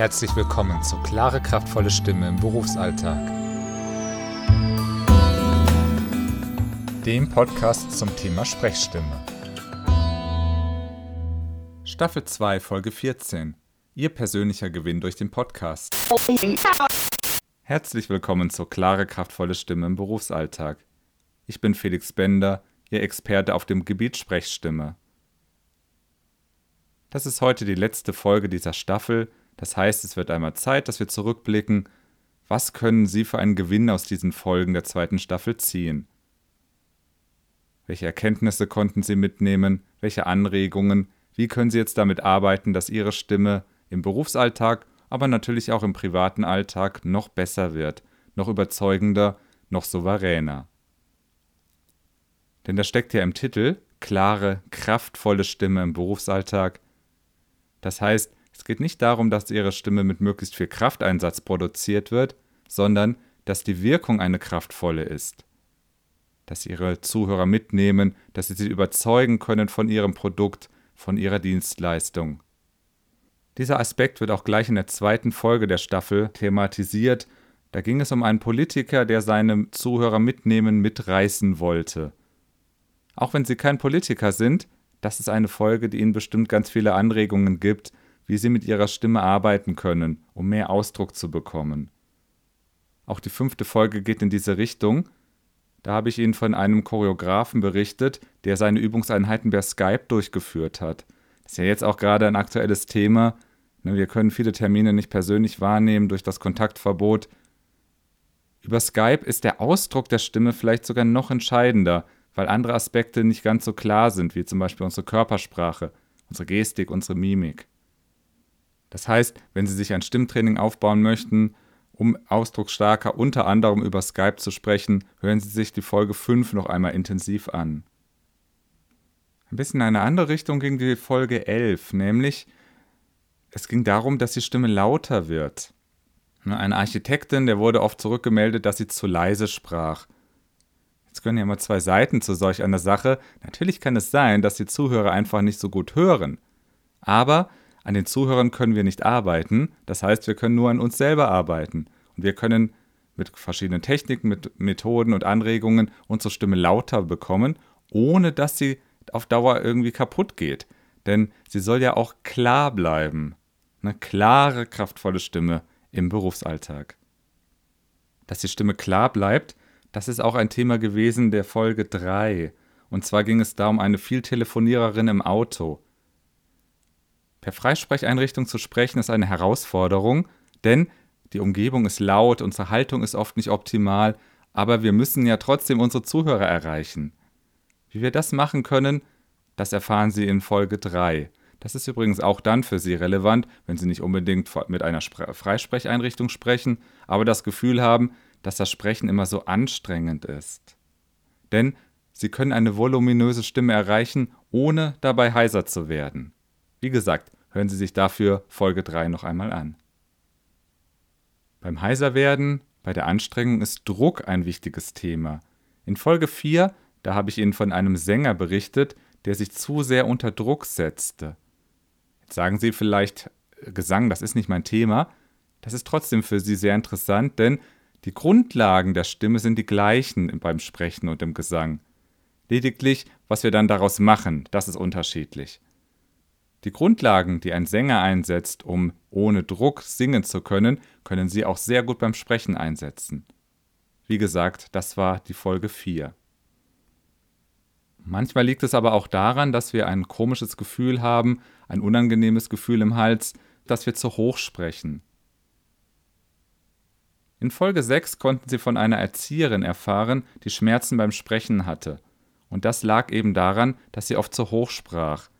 Herzlich willkommen zu Klare, kraftvolle Stimme im Berufsalltag. Dem Podcast zum Thema Sprechstimme. Staffel 2, Folge 14. Ihr persönlicher Gewinn durch den Podcast. Herzlich willkommen zu Klare, kraftvolle Stimme im Berufsalltag. Ich bin Felix Bender, Ihr Experte auf dem Gebiet Sprechstimme. Das ist heute die letzte Folge dieser Staffel das heißt, es wird einmal Zeit, dass wir zurückblicken, was können Sie für einen Gewinn aus diesen Folgen der zweiten Staffel ziehen? Welche Erkenntnisse konnten Sie mitnehmen? Welche Anregungen? Wie können Sie jetzt damit arbeiten, dass Ihre Stimme im Berufsalltag, aber natürlich auch im privaten Alltag noch besser wird, noch überzeugender, noch souveräner? Denn da steckt ja im Titel klare, kraftvolle Stimme im Berufsalltag. Das heißt, es geht nicht darum, dass ihre Stimme mit möglichst viel Krafteinsatz produziert wird, sondern dass die Wirkung eine kraftvolle ist. Dass ihre Zuhörer mitnehmen, dass sie sie überzeugen können von ihrem Produkt, von ihrer Dienstleistung. Dieser Aspekt wird auch gleich in der zweiten Folge der Staffel thematisiert. Da ging es um einen Politiker, der seine Zuhörer mitnehmen, mitreißen wollte. Auch wenn Sie kein Politiker sind, das ist eine Folge, die Ihnen bestimmt ganz viele Anregungen gibt, wie sie mit ihrer Stimme arbeiten können, um mehr Ausdruck zu bekommen. Auch die fünfte Folge geht in diese Richtung. Da habe ich Ihnen von einem Choreografen berichtet, der seine Übungseinheiten per Skype durchgeführt hat. Das ist ja jetzt auch gerade ein aktuelles Thema. Ne, wir können viele Termine nicht persönlich wahrnehmen durch das Kontaktverbot. Über Skype ist der Ausdruck der Stimme vielleicht sogar noch entscheidender, weil andere Aspekte nicht ganz so klar sind, wie zum Beispiel unsere Körpersprache, unsere Gestik, unsere Mimik. Das heißt, wenn Sie sich ein Stimmtraining aufbauen möchten, um ausdrucksstarker unter anderem über Skype zu sprechen, hören Sie sich die Folge 5 noch einmal intensiv an. Ein bisschen in eine andere Richtung ging die Folge 11, nämlich es ging darum, dass die Stimme lauter wird. Ne, eine Architektin, der wurde oft zurückgemeldet, dass sie zu leise sprach. Jetzt können ja immer zwei Seiten zu solch einer Sache. Natürlich kann es sein, dass die Zuhörer einfach nicht so gut hören. Aber an den Zuhörern können wir nicht arbeiten. Das heißt, wir können nur an uns selber arbeiten. Und wir können mit verschiedenen Techniken, mit Methoden und Anregungen unsere Stimme lauter bekommen, ohne dass sie auf Dauer irgendwie kaputt geht. Denn sie soll ja auch klar bleiben. Eine klare, kraftvolle Stimme im Berufsalltag. Dass die Stimme klar bleibt, das ist auch ein Thema gewesen der Folge 3. Und zwar ging es da um eine Vieltelefoniererin im Auto. Per Freisprecheinrichtung zu sprechen ist eine Herausforderung, denn die Umgebung ist laut, unsere Haltung ist oft nicht optimal, aber wir müssen ja trotzdem unsere Zuhörer erreichen. Wie wir das machen können, das erfahren Sie in Folge 3. Das ist übrigens auch dann für Sie relevant, wenn Sie nicht unbedingt mit einer Freisprecheinrichtung sprechen, aber das Gefühl haben, dass das Sprechen immer so anstrengend ist. Denn Sie können eine voluminöse Stimme erreichen, ohne dabei heiser zu werden. Wie gesagt, hören Sie sich dafür Folge 3 noch einmal an. Beim Heiserwerden, bei der Anstrengung ist Druck ein wichtiges Thema. In Folge 4, da habe ich Ihnen von einem Sänger berichtet, der sich zu sehr unter Druck setzte. Jetzt sagen Sie vielleicht, äh, Gesang, das ist nicht mein Thema. Das ist trotzdem für Sie sehr interessant, denn die Grundlagen der Stimme sind die gleichen beim Sprechen und im Gesang. Lediglich, was wir dann daraus machen, das ist unterschiedlich. Die Grundlagen, die ein Sänger einsetzt, um ohne Druck singen zu können, können Sie auch sehr gut beim Sprechen einsetzen. Wie gesagt, das war die Folge 4. Manchmal liegt es aber auch daran, dass wir ein komisches Gefühl haben, ein unangenehmes Gefühl im Hals, dass wir zu hoch sprechen. In Folge 6 konnten Sie von einer Erzieherin erfahren, die Schmerzen beim Sprechen hatte. Und das lag eben daran, dass sie oft zu hoch sprach.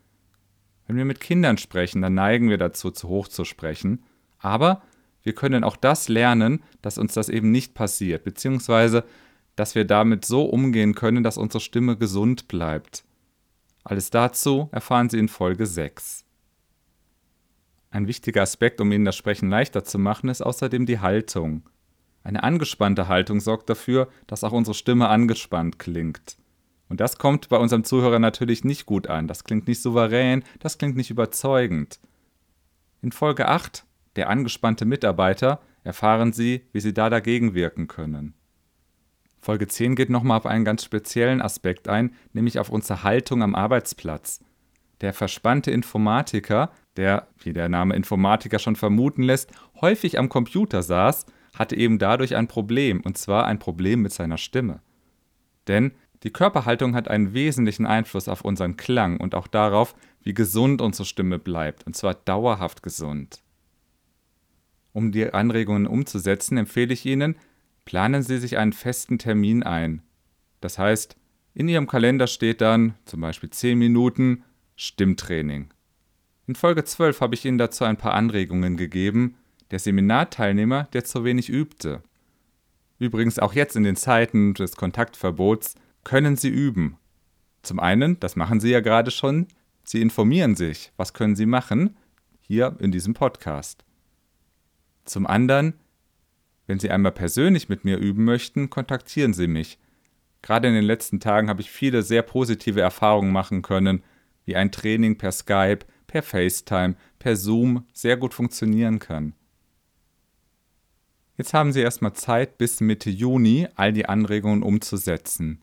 Wenn wir mit Kindern sprechen, dann neigen wir dazu, zu hoch zu sprechen. Aber wir können auch das lernen, dass uns das eben nicht passiert, beziehungsweise dass wir damit so umgehen können, dass unsere Stimme gesund bleibt. Alles dazu erfahren Sie in Folge 6. Ein wichtiger Aspekt, um Ihnen das Sprechen leichter zu machen, ist außerdem die Haltung. Eine angespannte Haltung sorgt dafür, dass auch unsere Stimme angespannt klingt. Und das kommt bei unserem Zuhörer natürlich nicht gut an. Das klingt nicht souverän, das klingt nicht überzeugend. In Folge 8, der angespannte Mitarbeiter, erfahren Sie, wie Sie da dagegen wirken können. Folge 10 geht nochmal auf einen ganz speziellen Aspekt ein, nämlich auf unsere Haltung am Arbeitsplatz. Der verspannte Informatiker, der, wie der Name Informatiker schon vermuten lässt, häufig am Computer saß, hatte eben dadurch ein Problem, und zwar ein Problem mit seiner Stimme. Denn die Körperhaltung hat einen wesentlichen Einfluss auf unseren Klang und auch darauf, wie gesund unsere Stimme bleibt, und zwar dauerhaft gesund. Um die Anregungen umzusetzen, empfehle ich Ihnen, planen Sie sich einen festen Termin ein. Das heißt, in Ihrem Kalender steht dann zum Beispiel 10 Minuten Stimmtraining. In Folge 12 habe ich Ihnen dazu ein paar Anregungen gegeben, der Seminarteilnehmer, der zu wenig übte. Übrigens auch jetzt in den Zeiten des Kontaktverbots können Sie üben. Zum einen, das machen Sie ja gerade schon, Sie informieren sich, was können Sie machen, hier in diesem Podcast. Zum anderen, wenn Sie einmal persönlich mit mir üben möchten, kontaktieren Sie mich. Gerade in den letzten Tagen habe ich viele sehr positive Erfahrungen machen können, wie ein Training per Skype, per FaceTime, per Zoom sehr gut funktionieren kann. Jetzt haben Sie erstmal Zeit, bis Mitte Juni all die Anregungen umzusetzen.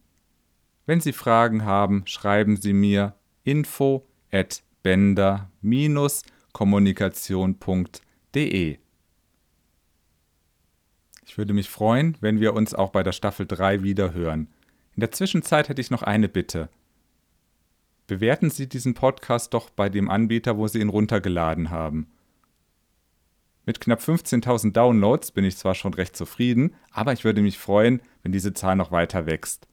Wenn Sie Fragen haben, schreiben Sie mir info at bender-kommunikation.de. Ich würde mich freuen, wenn wir uns auch bei der Staffel 3 wiederhören. In der Zwischenzeit hätte ich noch eine Bitte. Bewerten Sie diesen Podcast doch bei dem Anbieter, wo Sie ihn runtergeladen haben. Mit knapp 15.000 Downloads bin ich zwar schon recht zufrieden, aber ich würde mich freuen, wenn diese Zahl noch weiter wächst.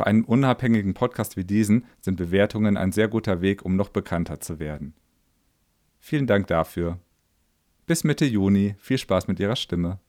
Für einen unabhängigen Podcast wie diesen sind Bewertungen ein sehr guter Weg, um noch bekannter zu werden. Vielen Dank dafür. Bis Mitte Juni, viel Spaß mit Ihrer Stimme.